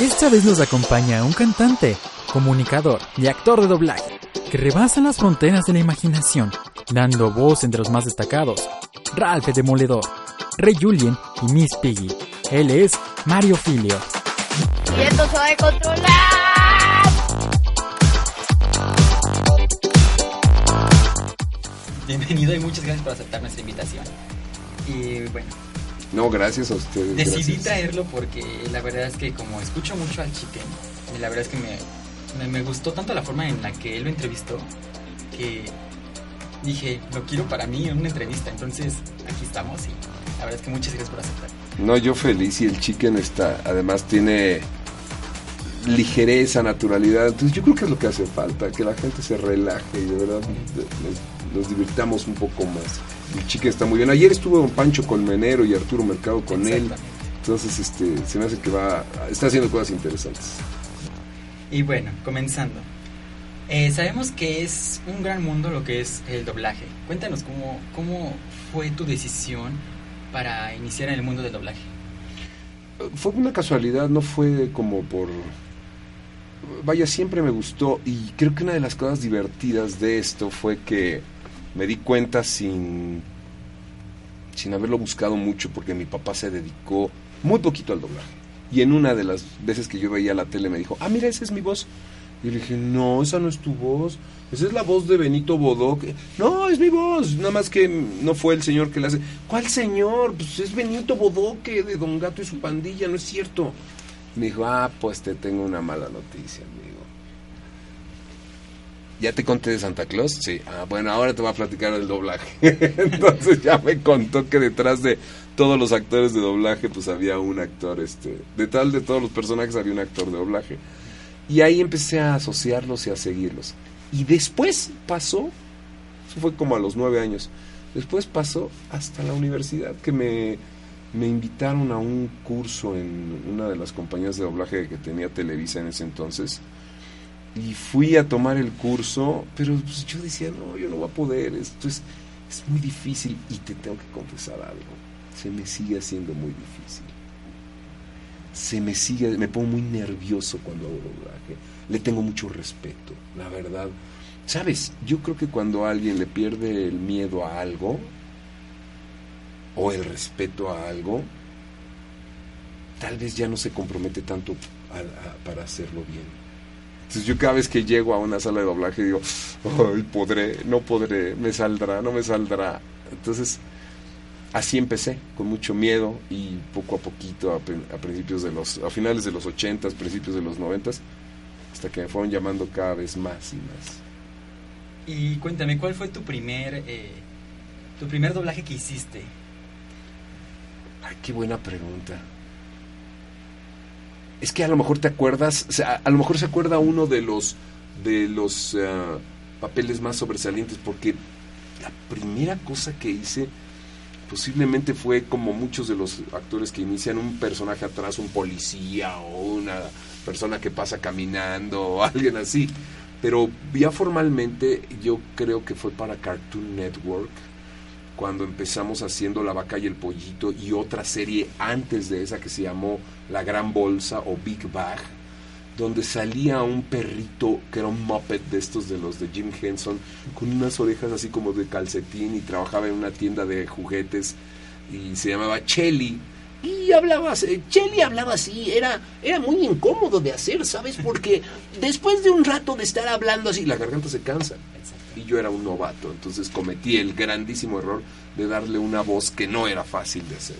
Esta vez nos acompaña un cantante, comunicador y actor de doblaje que rebasan las fronteras de la imaginación, dando voz entre los más destacados, Ralph el Demoledor, Rey Julien y Miss Piggy. Él es Mario Filio. Y esto se va a controlar. Bienvenido y muchas gracias por aceptar nuestra invitación. Y bueno, No, gracias a ustedes. decidí gracias. traerlo porque la verdad es que como escucho mucho al Chicken, y la verdad es que me, me, me gustó tanto la forma en la que él lo entrevistó que dije, lo quiero para mí en una entrevista. Entonces, aquí estamos y la verdad es que muchas gracias por aceptar. No, yo feliz y el chicken está, además tiene ligereza, naturalidad. Entonces yo creo que es lo que hace falta, que la gente se relaje y de verdad nos divirtamos un poco más. El chicken está muy bien. Ayer estuvo Don Pancho Colmenero y Arturo Mercado con él. Entonces este, se me hace que va, está haciendo cosas interesantes. Y bueno, comenzando. Eh, sabemos que es un gran mundo lo que es el doblaje. Cuéntanos cómo, cómo fue tu decisión para iniciar en el mundo del doblaje. Fue una casualidad, no fue como por... Vaya, siempre me gustó y creo que una de las cosas divertidas de esto fue que me di cuenta sin, sin haberlo buscado mucho porque mi papá se dedicó muy poquito al doblaje. Y en una de las veces que yo veía la tele me dijo, ah, mira, esa es mi voz. Y le dije, no, esa no es tu voz. Esa es la voz de Benito Bodoc. No, es mi voz. Nada más que no fue el señor que le hace. ¿Cuál señor? Pues es Benito Bodoque de Don Gato y su pandilla, no es cierto. Me dijo, ah, pues te tengo una mala noticia. ¿Ya te conté de Santa Claus? Sí. Ah, bueno, ahora te voy a platicar del doblaje. Entonces ya me contó que detrás de todos los actores de doblaje, pues había un actor, este, detrás de todos los personajes había un actor de doblaje. Y ahí empecé a asociarlos y a seguirlos. Y después pasó, eso fue como a los nueve años, después pasó hasta la universidad, que me, me invitaron a un curso en una de las compañías de doblaje que tenía Televisa en ese entonces. Y fui a tomar el curso, pero pues, yo decía, no, yo no voy a poder, esto es, es muy difícil. Y te tengo que confesar algo, se me sigue haciendo muy difícil se me sigue, me pongo muy nervioso cuando hago doblaje. Le tengo mucho respeto, la verdad. Sabes, yo creo que cuando alguien le pierde el miedo a algo o el respeto a algo, tal vez ya no se compromete tanto para hacerlo bien. Entonces yo cada vez que llego a una sala de doblaje digo, ay, podré, no podré, me saldrá, no me saldrá. Entonces así empecé, con mucho miedo y poco a poquito, a, a principios de los, a finales de los 80, principios de los 90, hasta que me fueron llamando cada vez más y más. Y cuéntame, ¿cuál fue tu primer, eh, tu primer doblaje que hiciste? Ay, qué buena pregunta. Es que a lo mejor te acuerdas, o sea, a lo mejor se acuerda uno de los de los ah, papeles más sobresalientes, porque la primera cosa que hice posiblemente fue como muchos de los actores que inician un personaje atrás, un policía o una persona que pasa caminando o alguien así. Pero ya formalmente yo creo que fue para Cartoon Network cuando empezamos haciendo La vaca y el pollito y otra serie antes de esa que se llamó La Gran Bolsa o Big Bag, donde salía un perrito que era un muppet de estos de los de Jim Henson, con unas orejas así como de calcetín y trabajaba en una tienda de juguetes y se llamaba Chelly. Y hablaba, Chelly hablaba así, era, era muy incómodo de hacer, ¿sabes? Porque después de un rato de estar hablando así, la garganta se cansa. Yo era un novato, entonces cometí el grandísimo error de darle una voz que no era fácil de hacer.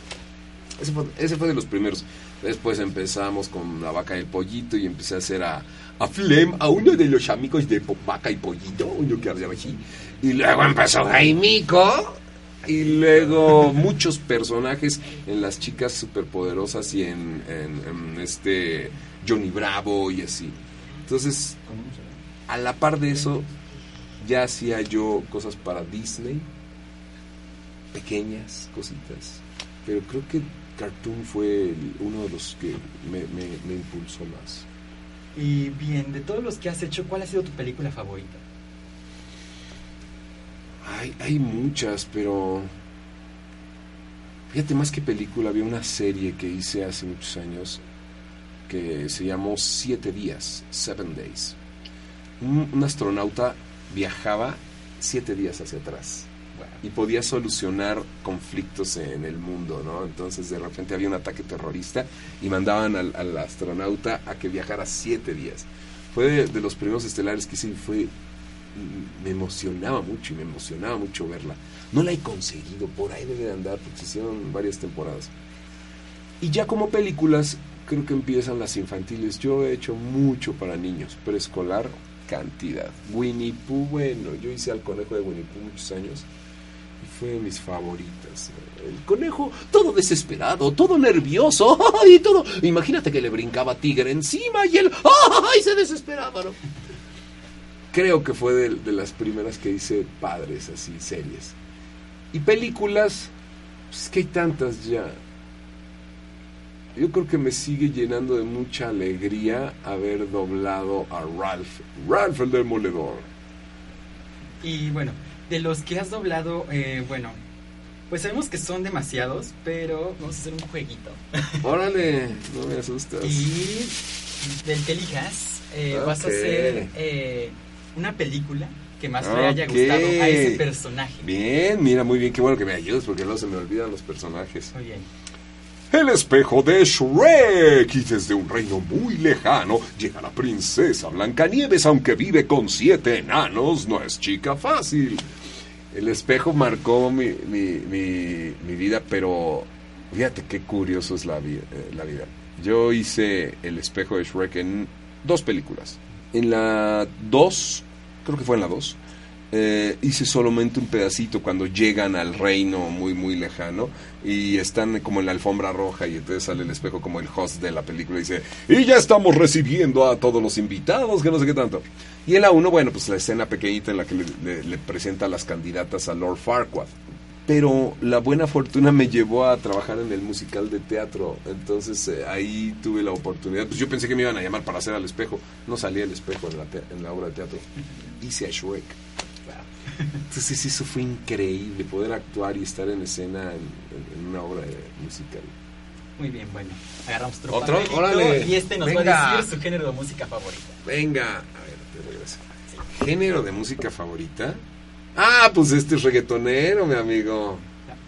Ese fue, ese fue de los primeros. Después empezamos con la vaca y el pollito y empecé a hacer a, a Flem, a uno de los amigos de vaca y pollito, uno que hablaba así. Y luego empezó Jaimico. Y luego muchos personajes en las chicas superpoderosas y en, en- en este Johnny Bravo y así. Entonces, a la par de eso, ya hacía yo cosas para Disney, pequeñas cositas, pero creo que Cartoon fue el- uno de los que me, me- me impulsó más. Y bien, de todos los que has hecho, ¿cuál ha sido tu película favorita? Hay, hay muchas, pero fíjate más que película, había una serie que hice hace muchos años que se llamó Siete Días, Seven Days. Un, un astronauta viajaba siete días hacia atrás y podía solucionar conflictos en el mundo, ¿no? Entonces de repente había un ataque terrorista y mandaban al, al astronauta a que viajara siete días. Fue de, de los primeros estelares que hice y fue mm, me emocionaba mucho y me emocionaba mucho verla. No la he conseguido, por ahí debe de andar, porque se hicieron varias temporadas. Y ya como películas, creo que empiezan las infantiles. Yo he hecho mucho para niños, preescolar, cantidad. Winnie Pooh, bueno, yo hice al conejo de Winnie Pooh muchos años y fue de mis favoritas. El conejo, todo desesperado, todo nervioso, y todo. Imagínate que le brincaba tigre encima y él, ¡ay! se desesperaba, ¿no? Creo que fue de, de las primeras que hice padres, así, series. Y películas, pues que hay tantas ya. Yo creo que me sigue llenando de mucha alegría haber doblado a Ralph, Ralph el Demoledor. Y bueno, de los que has doblado, eh, bueno, pues sabemos que son demasiados, pero vamos a hacer un jueguito. Órale, no me asustas. Y del que elijas, eh, vas a hacer eh, una película que más le Ok. haya gustado a ese personaje. Bien, mira, muy bien, qué bueno que me ayudes porque luego se me olvidan los personajes. Muy bien. El espejo de Shrek y desde un reino muy lejano llega la princesa Blancanieves aunque vive con siete enanos, no es chica fácil. El espejo marcó mi, mi, mi- vida, pero fíjate qué curioso es la, vi- eh, la vida. Yo hice el espejo de Shrek en dos películas. En la dos, creo que fue en la dos, eh, hice solamente un pedacito cuando llegan al reino muy muy lejano y están como en la alfombra roja y entonces sale el espejo como el host de la película y dice y ya estamos recibiendo a todos los invitados que no sé qué tanto. Y en la uno bueno pues la escena pequeñita en la que le, presenta a las candidatas a Lord Farquaad. Pero la buena fortuna me llevó a trabajar en el musical de teatro. Entonces eh, ahí tuve la oportunidad. Pues yo pensé que me iban a llamar para hacer al espejo. No salía el espejo en la, en la obra de teatro. Hice a Shrek entonces eso fue increíble, poder actuar y estar en escena en, una obra musical. Muy bien, bueno. Agarramos otro, ¿Otro? papelito Órale. Y este nos va a decir su género de música favorita. Venga, a ver, te regreso. ¿Género de música favorita? Ah, pues este es reggaetonero, mi amigo.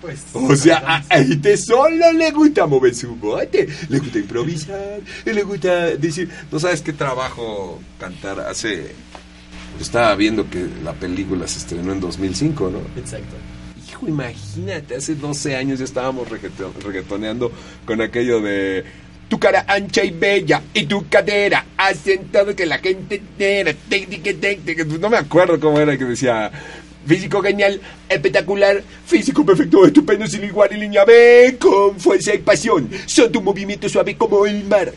Pues. O sea, a este solo le gusta mover su bote, le gusta improvisar, y le gusta decir, no sabes qué trabajo cantar hace... Estaba viendo que la película se estrenó en 2005, ¿no? Exacto. Hijo, imagínate, hace 12 años ya estábamos reggaeto- reggaetoneando con aquello de tu cara ancha y bella y tu cadera hacen todo que la gente entera. No me acuerdo cómo era que decía. Físico genial, espectacular, físico perfecto, estupendo, sin igual y línea B, con fuerza y pasión. Son tu movimiento suave como el mar.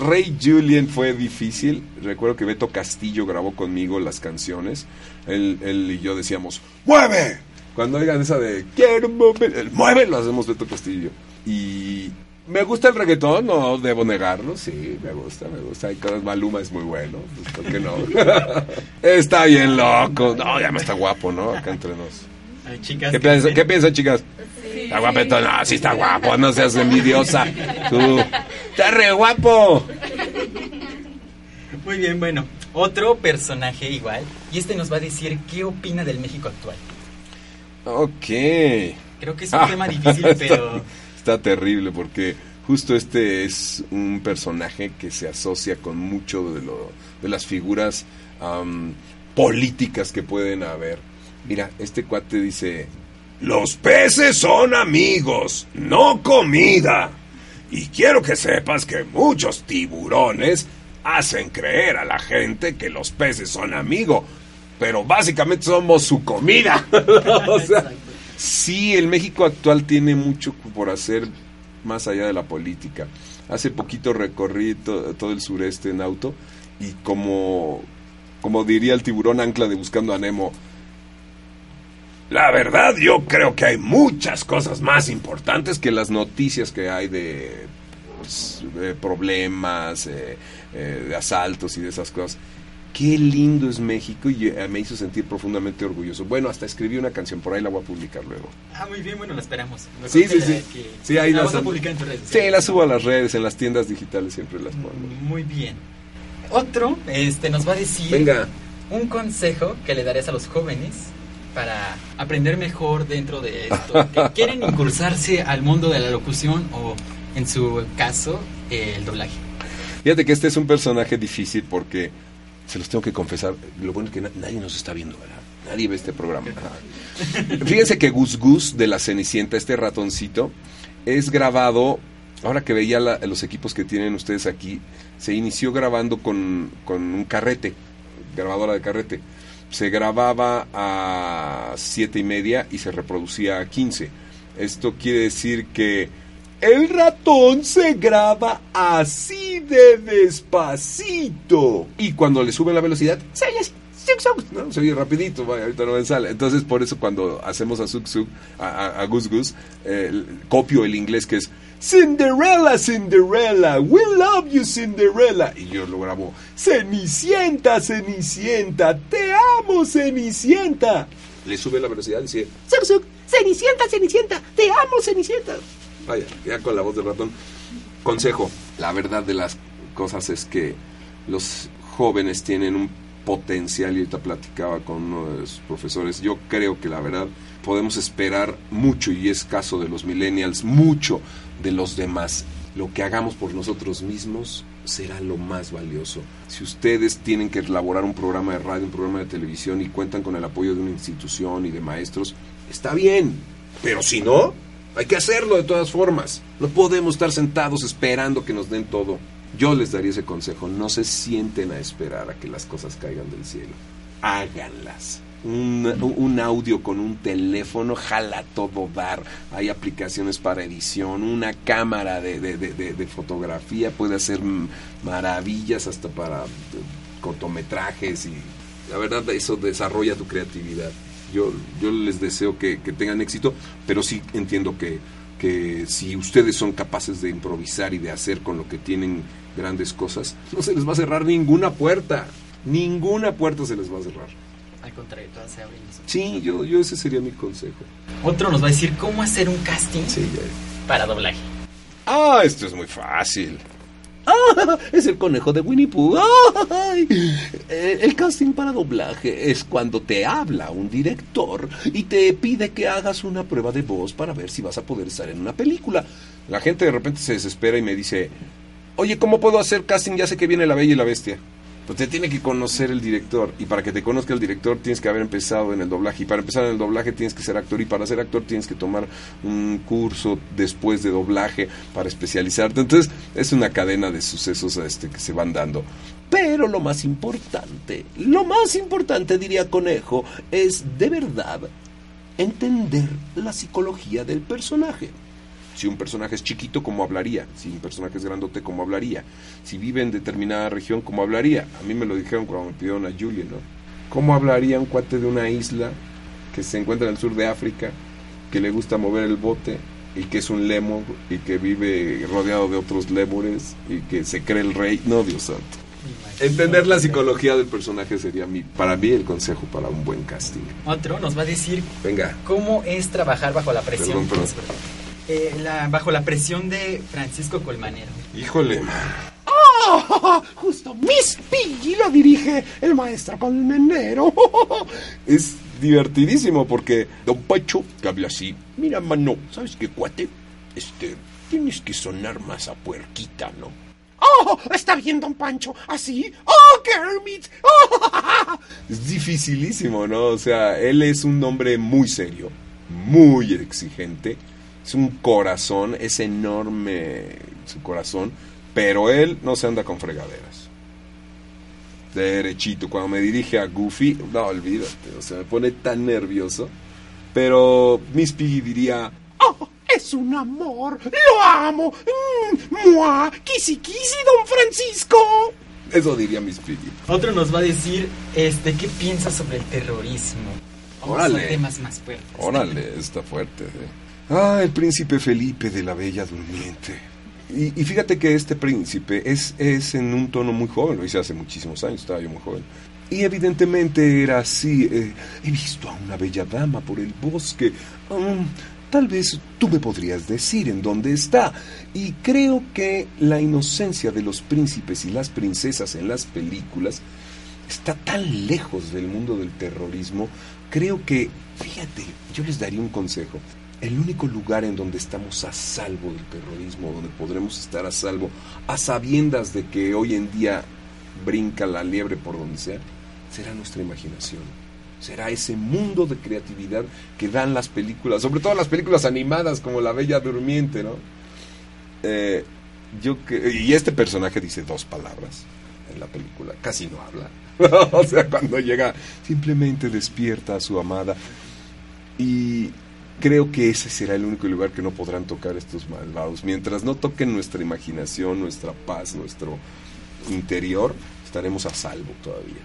Rey Julian fue difícil. Recuerdo que Beto Castillo grabó conmigo las canciones. Él, él y yo decíamos, ¡mueve! Cuando oigan esa de quiero mover, el mueve, lo hacemos Beto Castillo. Y me gusta el reggaetón, no debo negarlo, sí, me gusta, me gusta. Hay cosas, Maluma es muy bueno, pues, ¿por qué no? está bien loco. No, ya me está guapo, ¿no? Acá entre nos. Ay, chicas. ¿Qué piensan, ¿qué piensan, chicas? Está guapetón, no, sí está guapo, no seas envidiosa. Tú, está re guapo. Muy bien, bueno. Otro personaje igual. Y este nos va a decir qué opina del México actual. Ok. Creo que es un Ah, tema difícil, está- pero. Está terrible porque justo este es un personaje que se asocia con mucho de, lo, de las figuras políticas que pueden haber. Mira, este cuate dice, los peces son amigos, no comida. Y quiero que sepas que muchos tiburones hacen creer a la gente que los peces son amigos, pero básicamente somos su comida. sí, el México actual tiene mucho por hacer más allá de la política. Hace poquito recorrí to- todo el sureste en auto y como, como diría el tiburón ancla de Buscando a Nemo, la verdad, yo creo que hay muchas cosas más importantes que las noticias que hay de, pues, de problemas, eh, eh, de asaltos y de esas cosas. ¿Qué lindo es México y eh, me hizo sentir profundamente orgulloso. Bueno, hasta escribí una canción, por ahí la voy a publicar luego. Ah, muy bien, bueno, la esperamos. Mejor Sí, sí, la- sí. que- Sí, ahí la vas a publicar en tus redes Sí, sociales. la subo a las redes, en las tiendas digitales siempre las pongo. Muy bien. Otro este, nos va a decir Venga, un consejo que le darías a los jóvenes para aprender mejor dentro de esto. que quieren incursarse al mundo de la locución o, en su caso, el doblaje. fíjate que este es un personaje difícil porque, se los tengo que confesar, lo bueno es que na- nadie nos está viendo, ¿verdad? Nadie ve este programa. Fíjense que Gus Gus de la Cenicienta, este ratoncito, es grabado, ahora que veía la- los equipos que tienen ustedes aquí, se inició grabando con, con un carrete, grabadora de carrete. Se grababa a siete y media y se reproducía a 15. Esto quiere decir que el ratón se graba así de despacito. Y cuando le sube la velocidad, se oye ¿no? Se oye rapidito, ahorita no me sale. Entonces, por eso cuando hacemos a Suk a, a- a Gus Gus, eh, copio el inglés que es Cinderella, Cinderella, we love you, Cinderella. Y yo lo grabo, Cenicienta, Cenicienta, te amo, Cenicienta. Le sube la velocidad y dice, Cenicienta, Cenicienta, te amo, Cenicienta. Vaya, ya con la voz del ratón. Consejo, la verdad de las cosas es que los jóvenes tienen un potencial y ahorita platicaba con uno de los profesores. Yo creo que la verdad podemos esperar mucho y es caso de los millennials, mucho de los demás. Lo que hagamos por nosotros mismos será lo más valioso. Si ustedes tienen que elaborar un programa de radio, un programa de televisión y cuentan con el apoyo de una institución y de maestros, está bien. Pero si no, hay que hacerlo de todas formas. No podemos estar sentados esperando que nos den todo. Yo les daría ese consejo. No se sienten a esperar a que las cosas caigan del cielo. Háganlas. Un, audio con un teléfono jala todo dar. Hay aplicaciones para edición. Una cámara de, de- de- de- fotografía puede hacer maravillas hasta para eh, cortometrajes. Y la verdad, eso desarrolla tu creatividad. Yo, yo les deseo que, que tengan éxito, pero sí entiendo que, que si ustedes son capaces de improvisar y de hacer con lo que tienen grandes cosas, no se les va a cerrar ninguna puerta. Ninguna puerta se les va a cerrar. Al contrario, todas se abren. Sí, yo, yo ese sería mi consejo. Otro nos va a decir cómo hacer un casting Sí, para doblaje. Ah, esto es muy fácil. ¡Ah! Es el conejo de Winnie Pooh. Eh, El casting para doblaje es cuando te habla un director y te pide que hagas una prueba de voz para ver si vas a poder estar en una película. La gente de repente se desespera y me dice, oye, ¿cómo puedo hacer casting? Ya sé que viene La Bella y la Bestia. Pues te tiene que conocer el director y para que te conozca el director tienes que haber empezado en el doblaje y para empezar en el doblaje tienes que ser actor y para ser actor tienes que tomar un curso después de doblaje para especializarte. Entonces es una cadena de sucesos este, que se van dando. Pero lo más importante, lo más importante, diría Conejo, es de verdad entender la psicología del personaje. Si un personaje es chiquito, ¿cómo hablaría? Si un personaje es grandote, ¿cómo hablaría? Si vive en determinada región, ¿cómo hablaría? A mí me lo dijeron cuando me pidieron a Julie, ¿no? ¿Cómo hablaría un cuate de una isla que se encuentra en el sur de África, que le gusta mover el bote y que es un lemur y que vive rodeado de otros lémures y que se cree el rey? No, Dios santo. Entender la psicología del personaje sería mi, para mí el consejo para un buen casting. Otro nos va a decir Venga, cómo es trabajar bajo la presión. Perdón, perdón. Eh, la- bajo la presión de Francisco Colmanero. híjole, man. ¡Ah! Justo Miss Piggy lo dirige el maestro Colmenero. es divertidísimo porque Don Pacho que habla así, mira mano, ¿sabes qué cuate? Este, tienes que sonar más a puerquita, ¿no? ¡Oh! Está bien, don Pancho. ¿Así? ¡Oh, Kermit! ¡Oh! Es dificilísimo, ¿no? O sea, él es un hombre muy serio, muy exigente, es un corazón, es enorme su corazón, pero él no se anda con fregaderas. Derechito, cuando me dirige a Goofy, no, olvídate, o sea, me pone tan nervioso. Pero Miss Piggy diría, ¡Oh! Es un amor. Lo amo. Mm, ¡Mua! ¡Kisi, kisi, don Francisco! eso diría Miss Piggy. Otro nos va a decir este, qué piensa sobre el terrorismo. Vamos a Órale. temas más fuertes. Órale, está fuerte. ¿eh? Ah, el príncipe Felipe de la Bella Durmiente. Y, fíjate que este príncipe es, es en un tono muy joven, lo hice hace muchísimos años, estaba yo muy joven. Y evidentemente era así. eh, he visto a una bella dama por el bosque. Um, tal vez tú me podrías decir en dónde está. Y creo que la inocencia de los príncipes y las princesas en las películas está tan lejos del mundo del terrorismo. Creo que, fíjate, yo les daría un consejo. El único lugar en donde estamos a salvo del terrorismo, donde podremos estar a salvo, a sabiendas de que hoy en día brinca la liebre por donde sea, será nuestra imaginación. Será ese mundo de creatividad que dan las películas, sobre todo las películas animadas como La Bella Durmiente, ¿no? Eh, yo que, y este personaje dice dos palabras en la película, casi no habla. o sea, cuando llega, simplemente despierta a su amada. Y creo que ese será el único lugar que no podrán tocar estos malvados. Mientras no toquen nuestra imaginación, nuestra paz, nuestro interior, estaremos a salvo todavía.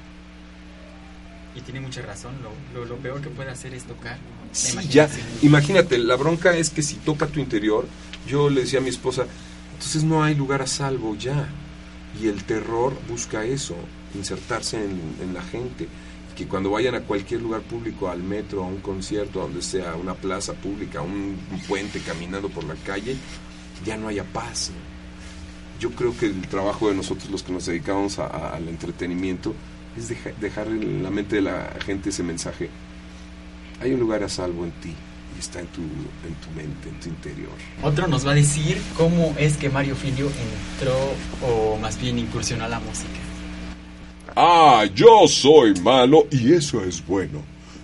Y tiene mucha razón, lo, lo, lo peor que puede hacer es tocar. Sí, ya, imagínate, la bronca es que si toca tu interior, yo le decía a mi esposa, entonces no hay lugar a salvo ya. Y el terror busca eso, insertarse en, en la gente. Que cuando vayan a cualquier lugar público, al metro, a un concierto, a donde sea, a una plaza pública, a un, un puente, caminando por la calle, ya no haya paz. ¿no? Yo creo que el trabajo de nosotros, los que nos dedicamos a- a- al entretenimiento, es deja- dejar en la mente de la gente ese mensaje hay un lugar a salvo en ti y está en tu, en tu mente, en tu interior. Otro nos va a decir cómo es que Mario Filio entró o más bien incursionó a la música. Ah, yo soy malo y eso es bueno.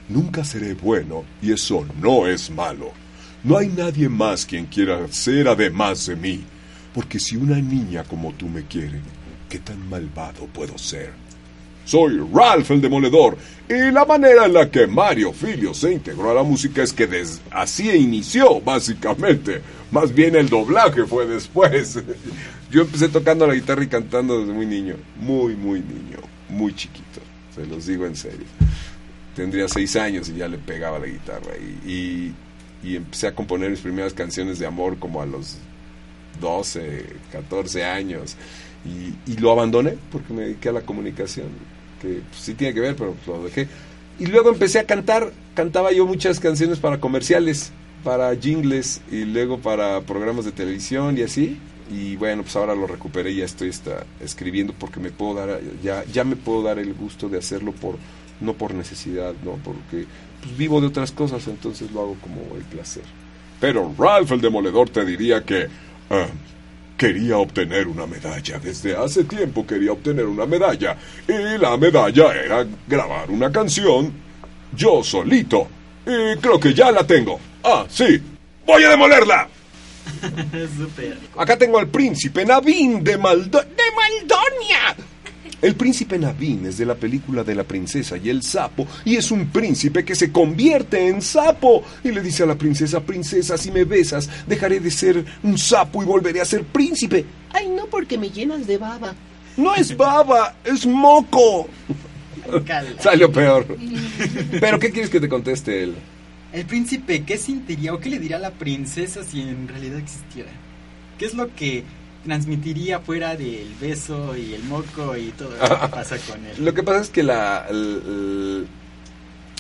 Nunca seré bueno y eso no es malo. No hay nadie más quien quiera ser además de mí. Porque si una niña como tú me quiere, ¿qué tan malvado puedo ser? Soy Ralph el Demoledor y la manera en la que Mario Filio se integró a la música es que des- así inició, básicamente. Más bien el doblaje fue después. Yo empecé tocando la guitarra y cantando desde muy niño, muy, muy niño, muy chiquito, se los digo en serio. Tendría seis años y ya le pegaba la guitarra y, y- empecé a componer mis primeras canciones de amor como a los 12, 14 años. Y, y lo abandoné porque me dediqué a la comunicación, que pues, sí tiene que ver, pero pues, lo dejé. Y luego empecé a cantar, cantaba yo muchas canciones para comerciales, para jingles y luego para programas de televisión y así. Y bueno, pues ahora lo recuperé y ya estoy está, escribiendo porque me puedo dar, ya, ya me puedo dar el gusto de hacerlo por, no por necesidad, no, porque pues, vivo de otras cosas, entonces lo hago como el placer. Pero Ralph el Demoledor te diría que ah, quería obtener una medalla. Desde hace tiempo quería obtener una medalla. Y la medalla era grabar una canción yo solito. Y creo que ya la tengo. Ah, sí. Voy a demolerla. Súper. Acá tengo al príncipe Naveen de, Maldo de Maldonia. El príncipe Naveen es de la película de la princesa y el sapo y es un príncipe que se convierte en sapo y le dice a la princesa, princesa, si me besas, dejaré de ser un sapo y volveré a ser príncipe. Ay, no, porque me llenas de baba. No es baba, es moco. Salió peor. Pero ¿qué quieres que te conteste él? El príncipe, ¿qué sentiría o qué le diría a la princesa si en realidad existiera? ¿Qué es lo que transmitiría fuera del beso y el moco y todo lo que pasa con él? Lo que pasa es que la,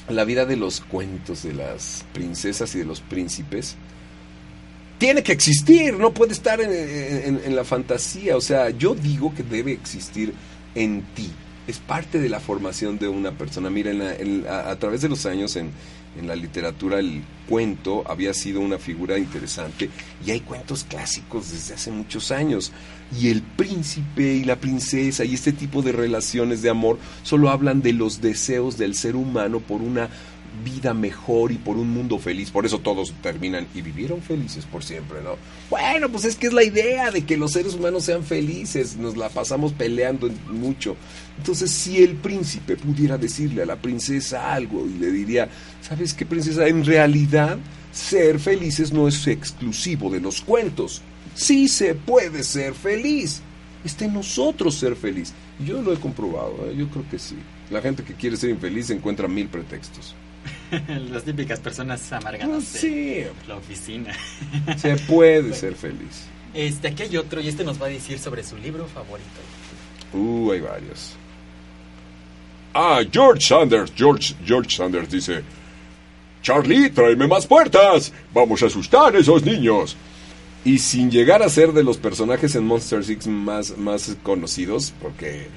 la vida de los cuentos de las princesas y de los príncipes tiene que existir, no puede estar en, en- en la fantasía. O sea, yo digo que debe existir en ti. Es parte de la formación de una persona. Mira, en la- en- a, a través de los años en, en la literatura el cuento había sido una figura interesante y hay cuentos clásicos desde hace muchos años. Y el príncipe y la princesa y este tipo de relaciones de amor solo hablan de los deseos del ser humano por una vida mejor y por un mundo feliz. Por eso todos terminan y vivieron felices por siempre, ¿no? Bueno, pues es que es la idea de que los seres humanos sean felices. Nos la pasamos peleando mucho. Entonces, si el príncipe pudiera decirle a la princesa algo y le diría, ¿sabes qué, princesa? En realidad, ser felices no es exclusivo de los cuentos. Sí se puede ser feliz. Está en nosotros ser feliz. Yo lo he comprobado, ¿eh? yo creo que sí. La gente que quiere ser infeliz encuentra mil pretextos. Las típicas personas amargadas Ah, de sí. la oficina. Se puede ser feliz. Este, aquí hay otro y este nos va a decir sobre su libro favorito. Uh, hay varios. Ah, George Sanders. George, George Sanders dice: Charlie, tráeme más puertas. Vamos a asustar a esos niños. Y sin llegar a ser de los personajes en Monster Six más, más conocidos, porque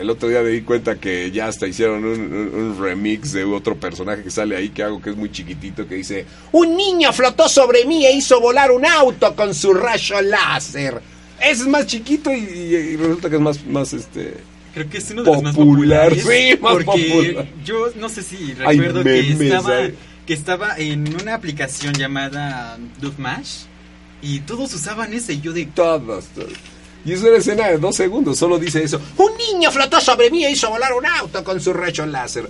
el otro día me di cuenta que ya hasta hicieron un, un- un remix de otro personaje que sale ahí que hago que es muy chiquitito que dice Un niño flotó sobre mí e hizo volar un auto con su rayo láser. es más chiquito y, y- y resulta que es más, más este Creo que es uno de los más Popular, populares. sí, más porque popular. yo no sé si recuerdo que memes, estaba, hay- que estaba en una aplicación llamada Mash y todos usaban ese yo de todas, todas. Y es una escena de dos segundos, solo dice eso. Un niño flotó sobre mí e hizo volar un auto con su rayo láser.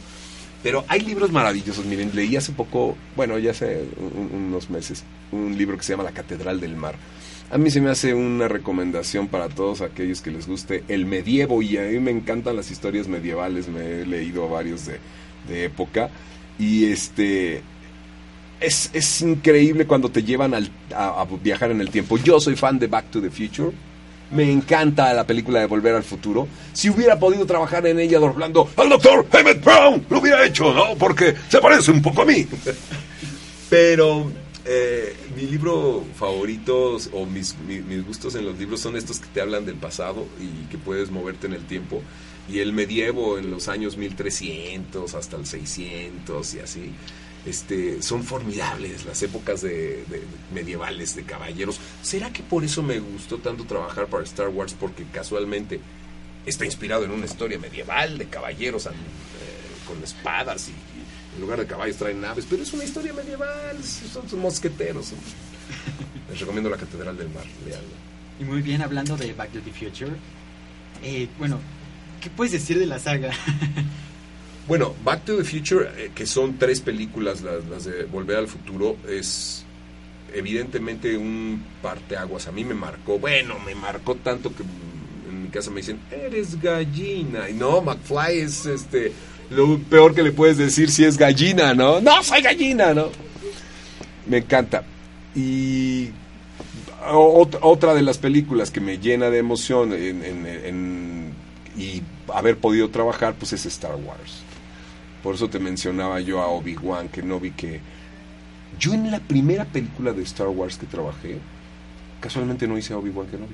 Pero hay libros maravillosos, miren, leí hace poco, bueno, ya hace un- unos meses, un libro que se llama La Catedral del Mar. A mí se me hace una recomendación para todos aquellos que les guste el medievo y a mí me encantan las historias medievales, me he leído varios de, de época y este es, es increíble cuando te llevan al- a viajar en el tiempo. Yo soy fan de Back to the Future. Me encanta la película de Volver al Futuro. Si hubiera podido trabajar en ella doblando al doctor Emmett Brown, lo hubiera hecho, ¿no? Porque se parece un poco a mí. Pero eh, mi libro favorito o mis, mi- mis gustos en los libros son estos que te hablan del pasado y que puedes moverte en el tiempo. Y el medievo en los años 1300 hasta el 600 y así. Este, son formidables las épocas de, de- medievales de caballeros. ¿Será que por eso me gustó tanto trabajar para Star Wars? Porque casualmente está inspirado en una historia medieval de caballeros eh, con espadas y, y en lugar de caballos traen naves, pero es una historia medieval, son, son mosqueteros. Les recomiendo la Catedral del Mar, leanla. y muy bien hablando de Back to the Future. Eh, bueno, ¿qué puedes decir de la saga? Bueno, Back to the Future, eh, que son tres películas, las, las de Volver al Futuro, es evidentemente un parteaguas. A mí me marcó, bueno, me marcó tanto que en mi casa me dicen, eres gallina. Y no, McFly es este lo peor que le puedes decir si es gallina, ¿no? No, soy gallina, ¿no? Me encanta. Y otra de las películas que me llena de emoción en- en- en- y haber podido trabajar, pues es Star Wars. Por eso te mencionaba yo a Obi-Wan, que no vi que... Yo en la primera película de Star Wars que trabajé, casualmente no hice a Obi-Wan Kenobi.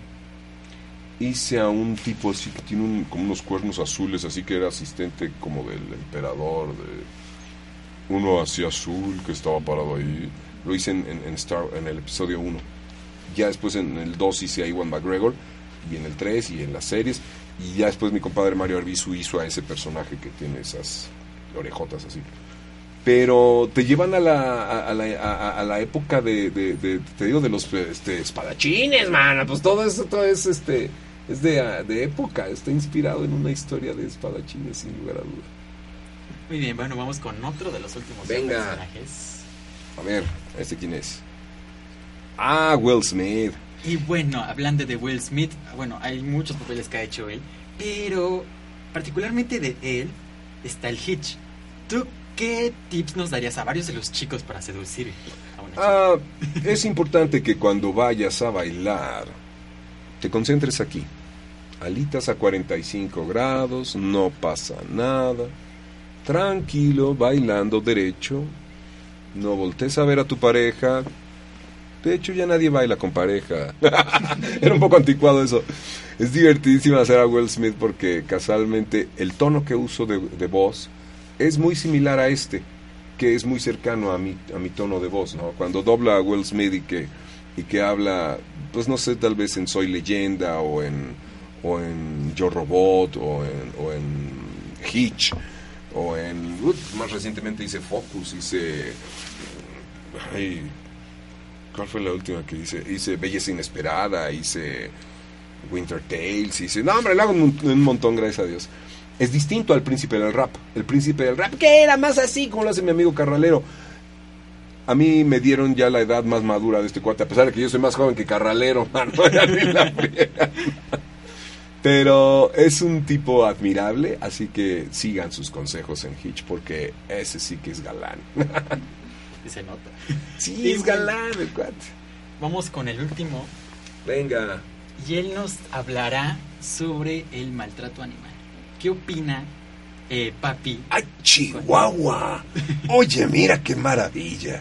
Hice a un tipo así que tiene un- como unos cuernos azules, así que era asistente como del emperador, de uno así azul que estaba parado ahí. Lo hice en, Star, en el episodio 1. Ya después en el 2 hice a Iwan McGregor, y en el 3 y en las series. Y ya después mi compadre Mario Arbizu hizo a ese personaje que tiene esas orejotas así. Pero te llevan a la, a, a la, a- la época de, de- de- te digo, de los este, espadachines, mano. Pues todo eso, todo es, este, es de, ah, de época. Está inspirado en una historia de espadachines, sin lugar a duda. Muy bien, bueno, vamos con otro de los últimos Venga. personajes. A ver, ¿este quién es? Ah, Will Smith. Y bueno, hablando de Will Smith, bueno, hay muchos papeles que ha hecho él, pero particularmente de él está el Hitch. ¿Tú qué tips nos darías a varios de los chicos para seducir a una chica? Es importante que cuando vayas a bailar te concentres aquí. Alitas a 45 grados, no pasa nada. Tranquilo, bailando derecho. No voltees a ver a tu pareja. De hecho, ya nadie baila con pareja. Era un poco anticuado eso. Es divertidísimo hacer a Will Smith porque casualmente el tono que uso de, de voz es muy similar a este, que es muy cercano a mi, a mi tono de voz, ¿no? Cuando dobla a Will Smith y que, y que habla, pues no sé, tal vez en Soy Leyenda o en, o en Yo Robot o en, o en Hitch o en... más recientemente hice Focus, hice... ay, ¿Cuál fue la última que hice? Hice Belleza Inesperada, hice Winter Tales, hice... No, hombre, le hago un montón, gracias a Dios. Es distinto al príncipe del rap. El príncipe del rap, que era más así, como lo hace mi amigo Carralero. A mí me dieron ya la edad más madura de este cuate, a pesar de que yo soy más joven que Carralero, mano, ya ni la friega. Pero es un tipo admirable, así que sigan sus consejos en Hitch, porque ese sí que es galán. Y se nota. sí, es galán el cuate. Vamos con el último Venga. y él nos hablará sobre el maltrato animal. ¿Qué opina eh, papi. ¡Ay, Chihuahua! Oye, mira qué maravilla.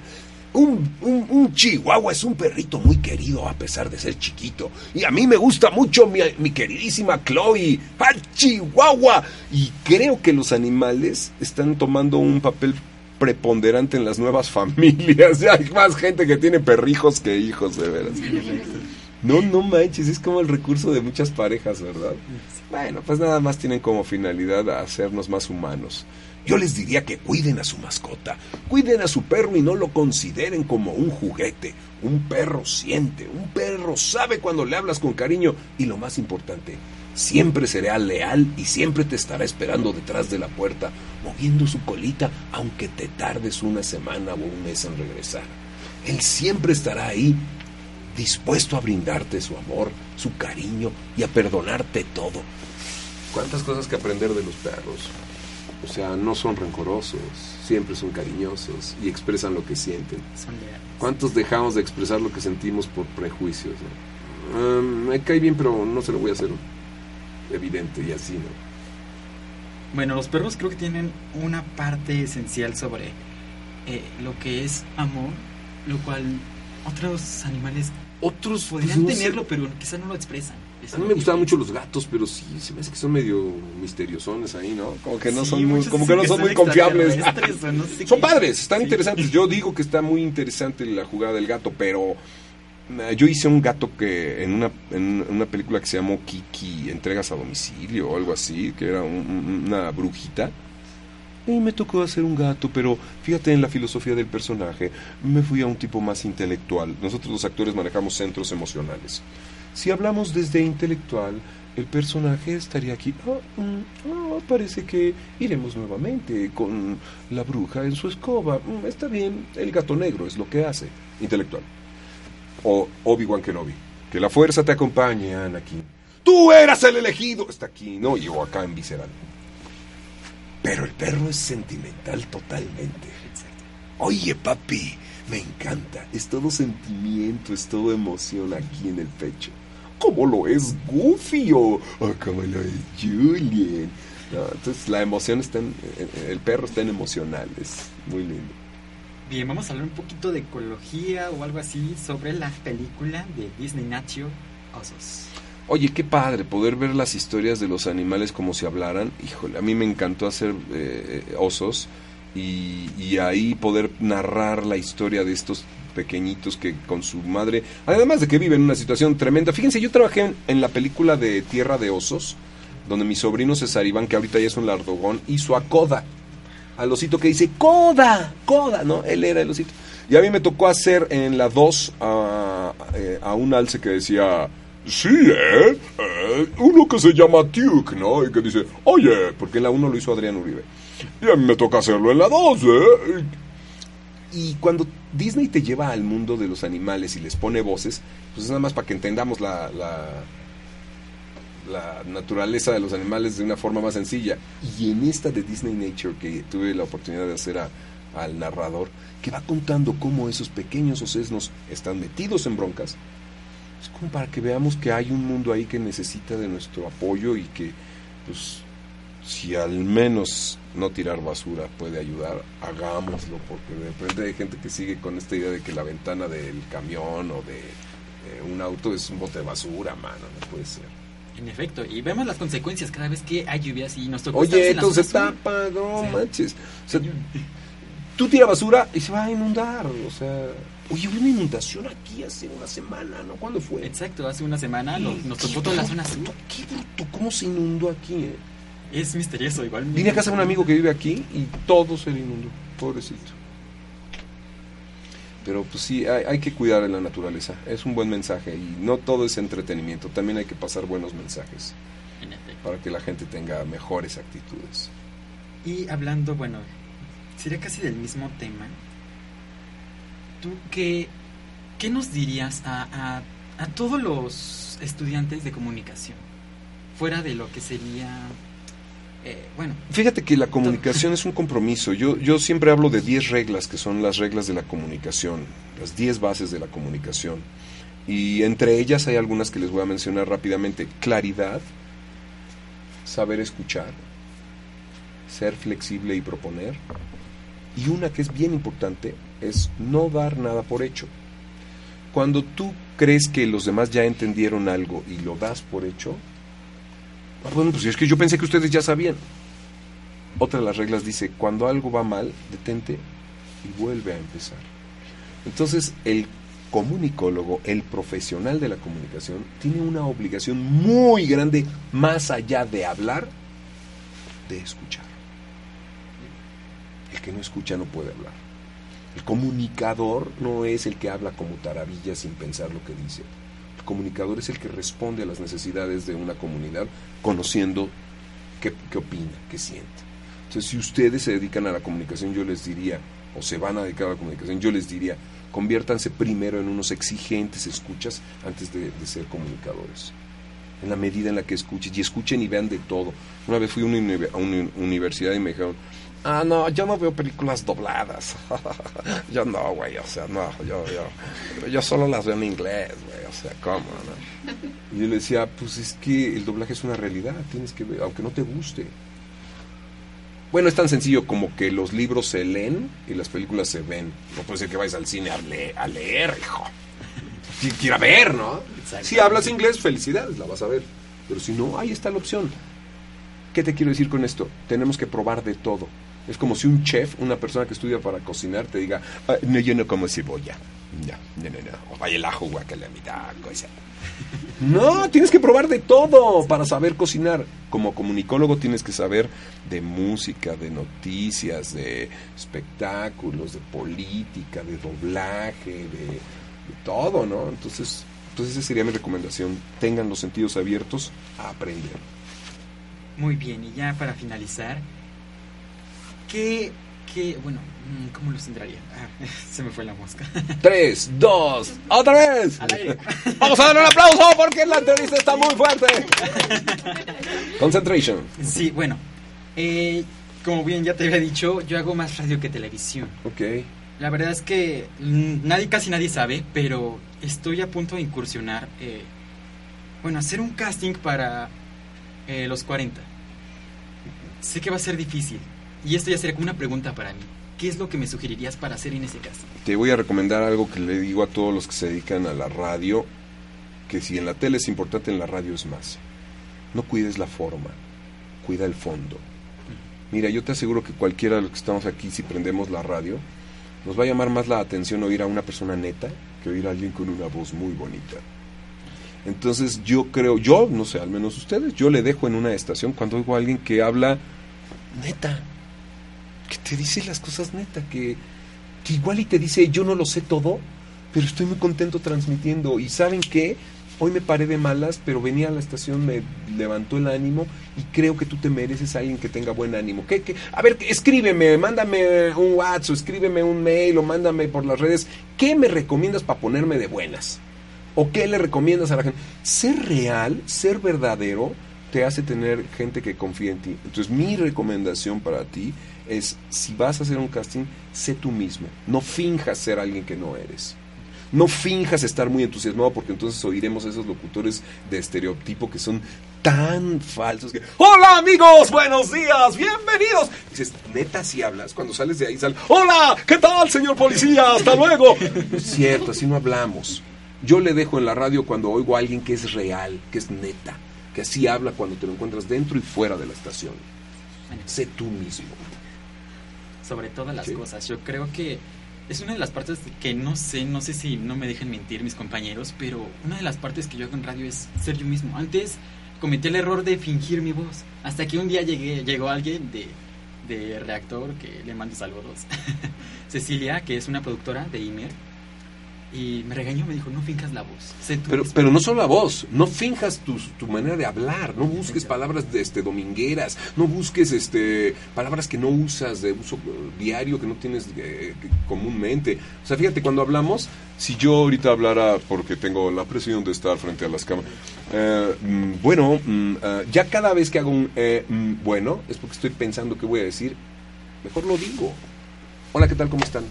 Un, un- un chihuahua es un perrito muy querido a pesar de ser chiquito. Y a mí me gusta mucho mi, mi queridísima Chloe. ¡Ay, Chihuahua! Y creo que los animales están tomando un papel preponderante en las nuevas familias. Ya hay más gente que tiene perrijos que hijos, de veras. No, no manches, es como el recurso de muchas parejas, ¿verdad? Bueno, pues nada más tienen como finalidad hacernos más humanos. Yo les diría que cuiden a su mascota, cuiden a su perro y no lo consideren como un juguete. Un perro siente, un perro sabe cuando le hablas con cariño y lo más importante, siempre será leal y siempre te estará esperando detrás de la puerta, moviendo su colita aunque te tardes una semana o un mes en regresar. Él siempre estará ahí dispuesto a brindarte su amor, su cariño y a perdonarte todo. ¿Cuántas cosas que aprender de los perros? O sea, no son rencorosos, siempre son cariñosos y expresan lo que sienten. Son leales. ¿Cuántos dejamos de expresar lo que sentimos por prejuicios? no? Ah, me cae bien, pero no se lo voy a hacer evidente y así, ¿no? Bueno, los perros creo que tienen una parte esencial sobre eh, lo que es amor, lo cual otros animales Otros podrían pues, sé. tenerlo, pero quizá no lo expresan. Es A mí me gustaban mucho los gatos, pero sí, se me hace que son medio misteriosones ahí, ¿no? Como que no Sí, son muy, como que no son muy confiables. no sé Son qué. padres, están Sí. interesantes. Yo digo que está muy interesante la jugada del gato, pero eh, yo hice un gato que en una, en una película que se llamó Kiki, entregas a domicilio o algo así, que era un- una brujita. Y me tocó hacer un gato, pero fíjate en la filosofía del personaje, me fui a un tipo más intelectual. Nosotros los actores manejamos centros emocionales. Si hablamos desde intelectual, el personaje estaría aquí. Ah, mm, ah, parece que iremos nuevamente con la bruja en su escoba. Mm, está bien, el gato negro es lo que hace. Intelectual. O Obi-Wan Kenobi. Que la fuerza te acompañe, Anakin. Tú eras el elegido. Está aquí, ¿no? Yo acá en visceral. Pero el perro es sentimental totalmente. Oye, papi, me encanta. Es todo sentimiento, es todo emoción aquí en el pecho. Como lo es Goofy o, como lo es Julian. No, entonces la emoción está en- el perro está en emocional, es muy lindo. Bien, vamos a hablar un poquito de ecología o algo así sobre la película de Disney Nacho Osos. Oye, qué padre poder ver las historias de los animales como si hablaran. Híjole, a mí me encantó hacer eh, osos y, ahí poder narrar la historia de estos pequeñitos que con su madre, además de que viven una situación tremenda. Fíjense, yo trabajé en, en la película de Tierra de Osos, donde mi sobrino César Iván, que ahorita ya es un lardogón, hizo a Coda, al osito que dice Coda, Coda, ¿no? Él era el osito. Y a mí me tocó hacer en la 2 a, eh, a un alce que decía, sí, ¿eh? Eh, Uno que se llama Duke, ¿no? Y que dice, oye, porque en la 1 lo hizo Adrián Uribe. Y a mí me toca hacerlo en la 2, ¿eh? Y cuando Disney te lleva al mundo de los animales y les pone voces, pues es nada más para que entendamos la, la, la naturaleza de los animales de una forma más sencilla. Y en esta de Disney Nature que tuve la oportunidad de hacer a- al narrador, que va contando cómo esos pequeños ocesnos están metidos en broncas, es como para que veamos que hay un mundo ahí que necesita de nuestro apoyo y que, pues, si al menos no tirar basura puede ayudar, hagámoslo, porque de repente hay gente que sigue con esta idea de que la ventana del camión o de eh, un auto es un bote de basura, mano, no puede ser. En efecto, y vemos las consecuencias cada vez que hay lluvias y nos tocó Oye, zona sur. tapa, no manches. O sea, tú tiras basura y se va a inundar, o sea... Oye, hubo una inundación aquí hace una semana, ¿no? ¿Cuándo fue? Exacto, hace una semana lo- nos tocó toda la zona sur. Qué bruto, ¿cómo se inundó aquí, eh? Es misterioso, igual. Vine a casa de un amigo que vive aquí y todo se le inundó, pobrecito. Pero pues sí, hay, hay que cuidar de la naturaleza. Es un buen mensaje y no todo es entretenimiento. También hay que pasar buenos mensajes En efecto. para que la gente tenga mejores actitudes. Y hablando, bueno, sería casi del mismo tema. ¿Tú qué, qué nos dirías a, a, a todos los estudiantes de comunicación? Fuera de lo que sería... eh, bueno, Fíjate que la comunicación es un compromiso. Yo, yo siempre hablo de 10 reglas que son las reglas de la comunicación, las 10 bases de la comunicación. Y entre ellas hay algunas que les voy a mencionar rápidamente. Claridad, saber escuchar, ser flexible y proponer. Y una que es bien importante es no dar nada por hecho. Cuando tú crees que los demás ya entendieron algo y lo das por hecho, ah, bueno, pues es que yo pensé que ustedes ya sabían. Otra de las reglas dice, cuando algo va mal, detente y vuelve a empezar. Entonces, el comunicólogo, el profesional de la comunicación, tiene una obligación muy grande, más allá de hablar, de escuchar. El que no escucha no puede hablar. El comunicador no es el que habla como taravilla sin pensar lo que dice. El comunicador es el que responde a las necesidades de una comunidad conociendo qué, opina, qué siente. Entonces, si ustedes se dedican a la comunicación, yo les diría, o se van a dedicar a la comunicación, yo les diría, conviértanse primero en unos exigentes escuchas antes de, ser comunicadores. En la medida en la que escuchen, y escuchen y vean de todo. Una vez fui a una universidad y me dijeron, ah, no, yo no veo películas dobladas. yo no, güey, o sea, no, yo, yo, yo solo las veo en inglés, güey, o sea, ¿cómo, no? Y yo le decía, pues es que el doblaje es una realidad, tienes que ver, aunque no te guste. Bueno, es tan sencillo como que los libros se leen y las películas se ven. No puede ser que vayas al cine a, le- a leer, hijo. Tienes que ir a ver, ¿no? Si hablas inglés, felicidades, la vas a ver. Pero si no, ahí está la opción. ¿Qué te quiero decir con esto? Tenemos que probar de todo. Es como si un chef, una persona que estudia para cocinar, te diga, "Ah, no, yo no como cebolla. No, no, no, no. O vaya el ajo, guacala, mitad, cosa. No, tienes que probar de todo para saber cocinar. Como comunicólogo tienes que saber de música, de noticias, de espectáculos, de política, de doblaje, de, de todo, ¿no? Entonces, entonces esa sería mi recomendación. Tengan los sentidos abiertos a aprender. Muy bien, y ya para finalizar, ¿qué, qué bueno, mm, cómo lo centraría? Ah, se me fue la mosca. Tres, dos, otra vez. Vamos a darle un aplauso porque la entrevista está muy fuerte. Concentration. Sí, bueno, eh, como bien ya te había dicho, yo hago más radio que televisión. Ok. La verdad es que mm, nadie, casi nadie sabe, pero estoy a punto de incursionar, eh, bueno, hacer un casting para eh, los 40. Sé que va a ser difícil, y esto ya sería como una pregunta para mí. ¿Qué es lo que me sugerirías para hacer en ese casting? Te voy a recomendar algo que le digo a todos los que se dedican a la radio, que si en la tele es importante, en la radio es más. No cuides la forma, cuida el fondo. Mira, yo te aseguro que cualquiera de los que estamos aquí, si prendemos la radio, nos va a llamar más la atención oír a una persona neta que oír a alguien con una voz muy bonita. Entonces yo creo, yo, no sé, al menos ustedes, yo le dejo en una estación cuando oigo a alguien que habla neta, que te dice las cosas neta, que, que igual y te dice, yo no lo sé todo, pero estoy muy contento transmitiendo. Y saben qué, hoy me paré de malas, pero venía a la estación, me levantó el ánimo y creo que tú te mereces alguien que tenga buen ánimo. ¿Qué, qué? A ver, escríbeme, mándame un WhatsApp, escríbeme un mail o mándame por las redes. ¿Qué me recomiendas para ponerme de buenas? ¿O qué le recomiendas a la gente? Ser real, ser verdadero, te hace tener gente que confía en ti. Entonces mi recomendación para ti es, si vas a hacer un casting, sé tú mismo. No finjas ser alguien que no eres. No finjas estar muy entusiasmado porque entonces oiremos a esos locutores de estereotipo que son tan falsos que Hola amigos, buenos días, bienvenidos. Dices, neta si hablas, cuando sales de ahí sal, Hola, ¿qué tal señor policía? Hasta luego. Es cierto, así no hablamos. Yo le dejo en la radio cuando oigo a alguien que es real, que es neta, que así habla cuando te lo encuentras dentro y fuera de la estación. Sé tú mismo. Sobre todas las Sí. cosas, yo creo que es una de las partes que no sé, no sé si no me dejen mentir mis compañeros, pero una de las partes que yo hago en radio es ser yo mismo. Antes cometí el error de fingir mi voz, hasta que un día llegué, llegó alguien de, de reactor, que le mando saludos, Cecilia, que es una productora de Imer, y me regañó, me dijo, no finjas la voz, sé tú Pero, mismo". pero no solo la voz, no finjas tu, tu manera de hablar, no busques palabras de, este, domingueras, no busques este, palabras que no usas de uso eh, diario, que no tienes eh, comúnmente. O sea, fíjate, cuando hablamos, si yo ahorita hablara, porque tengo la presión de estar frente a las cámaras, eh, mm, bueno, mm, ah, ya cada vez que hago un eh, mm, bueno, es porque estoy pensando qué voy a decir, mejor lo digo. Hola, ¿qué tal? ¿Cómo están?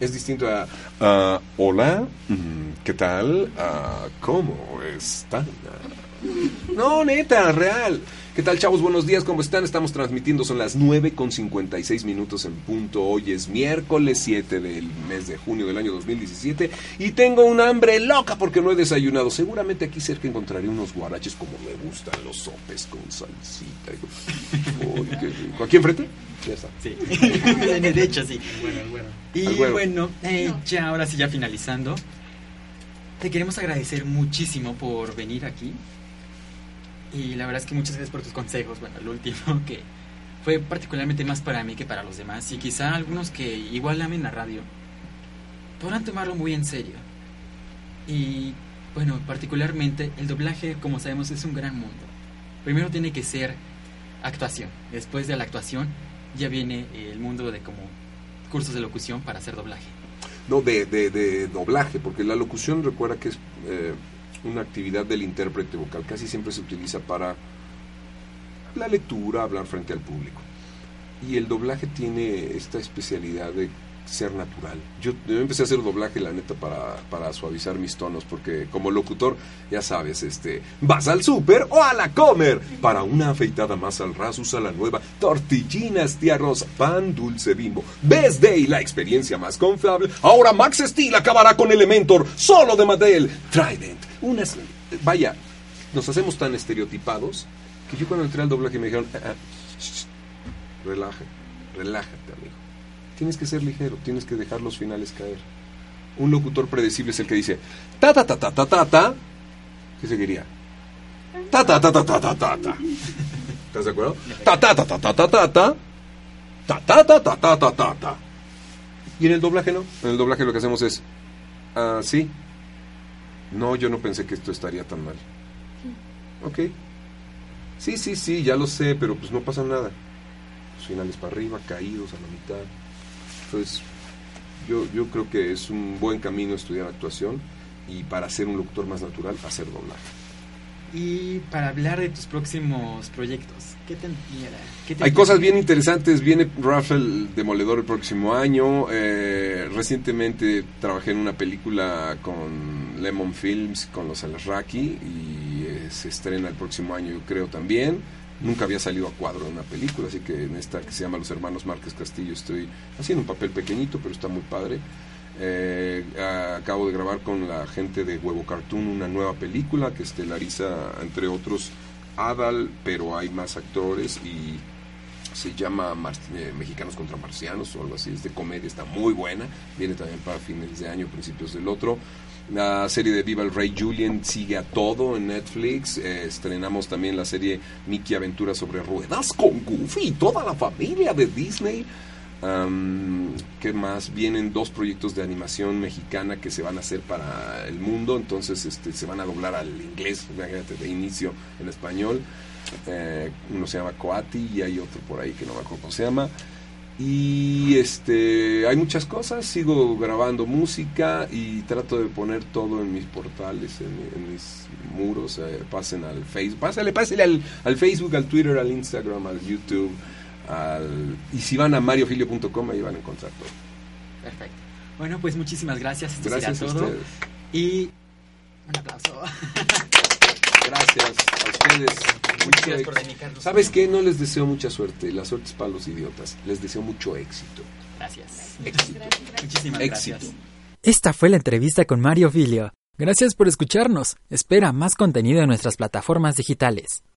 Es distinto a, a, hola, mm, ¿qué tal? Ah, ¿Cómo están? Ah, No, neta, real. ¿Qué tal, chavos? Buenos días, ¿cómo están? Estamos transmitiendo, son las 9 con 56 minutos en punto. Hoy es miércoles 7 del mes de junio del año 2017 y tengo un hambre loca porque no he desayunado. Seguramente aquí cerca encontraré unos guaraches como me gustan los sopes con salsita. Uy, qué rico. ¿Aquí enfrente? Ya está. Sí, de hecho sí. Bueno, bueno. Y güero. bueno, eh, ya ahora sí, ya finalizando, te queremos agradecer muchísimo por venir aquí. Y la verdad es que muchas gracias por tus consejos. Bueno, el último que fue particularmente más para mí que para los demás. Y quizá algunos que igual amen la radio podrán tomarlo muy en serio. Y bueno, particularmente el doblaje, como sabemos, es un gran mundo. Primero tiene que ser actuación. Después de la actuación ya viene el mundo de como cursos de locución para hacer doblaje. No, de, de, de doblaje, porque la locución recuerda que es eh, una actividad del intérprete vocal. Casi siempre se utiliza para la lectura, hablar frente al público. Y el doblaje tiene esta especialidad de ser natural. Yo, empecé a hacer doblaje, la neta, para, para suavizar mis tonos, porque como locutor, ya sabes, este, vas al súper o a la comer. Para una afeitada más al ras, usa la nueva tortillinas tía Rosa, pan dulce bimbo. Best Day, la experiencia más confiable. Ahora Max Steel acabará con Elementor, solo de Mattel. Trident, unas... Vaya, nos hacemos tan estereotipados que yo cuando entré al doblaje me dijeron, "Ah, ah, relaja, relájate, amigo. Tienes que ser ligero, tienes que dejar los finales caer. Un locutor predecible es el que dice, ta ta ta ta ta ta ta. ¿Qué seguiría? Ta ta ta ta ta ta ta ta. ¿Estás de acuerdo? Ta ta ta ta ta ta ta ta. Ta ta ta ta ta ta ta ta. Y en el doblaje no. En el doblaje lo que hacemos es, ah, sí. No, yo no pensé que esto estaría tan mal. Ok. Sí, sí, sí, ya lo sé, pero pues no pasa nada. Los finales para arriba, caídos a la mitad. Entonces, yo, yo creo que es un buen camino estudiar actuación y para ser un locutor más natural, hacer doblaje. Y para hablar de tus próximos proyectos, ¿qué te qué te Hay cosas bien interesantes. Viene Rafael Demoledor el próximo año. Eh, recientemente trabajé en una película con Lemon Films, con los Alasraki, y eh, se estrena el próximo año, yo creo también. Nunca había salido a cuadro en una película, así que en esta que se llama Los Hermanos Márquez Castillo estoy haciendo un papel pequeñito, pero está muy padre. Eh, acabo de grabar con la gente de Huevo Cartoon una nueva película que estelariza, entre otros, Adal, pero hay más actores y se llama Mar- eh, Mexicanos contra Marcianos o algo así, es de comedia, está muy buena, viene también para fines de año, principios del otro. La serie de Viva el Rey Julien sigue a todo en Netflix. Eh, estrenamos también la serie Mickey Aventura sobre ruedas con Goofy y toda la familia de Disney. Am, ¿Qué más? Vienen dos proyectos de animación mexicana que se van a hacer para el mundo, entonces este, se van a doblar al inglés, de inicio en español. Eh, uno se llama Coati y hay otro por ahí que no me acuerdo cómo se llama. Y este, hay muchas cosas, sigo grabando música y trato de poner todo en mis portales, en, en mis muros. eh, pasen al Facebook, pásale, pásale al, al Facebook, al Twitter, al Instagram, al YouTube. Al, y si van a mariofilio.com ahí van a encontrar todo. Perfecto. Bueno, pues muchísimas gracias. Esto Gracias a todo. ustedes. Y un aplauso. Gracias a ustedes. Muchas Mucho gracias por. ¿Sabes qué? No les deseo mucha suerte. La suerte es para los idiotas. Les deseo mucho éxito. Gracias. Éxito. Muchísimas Éxito. gracias. Esta fue la entrevista con Mario Filio. Gracias por escucharnos. Espera más contenido en nuestras plataformas digitales.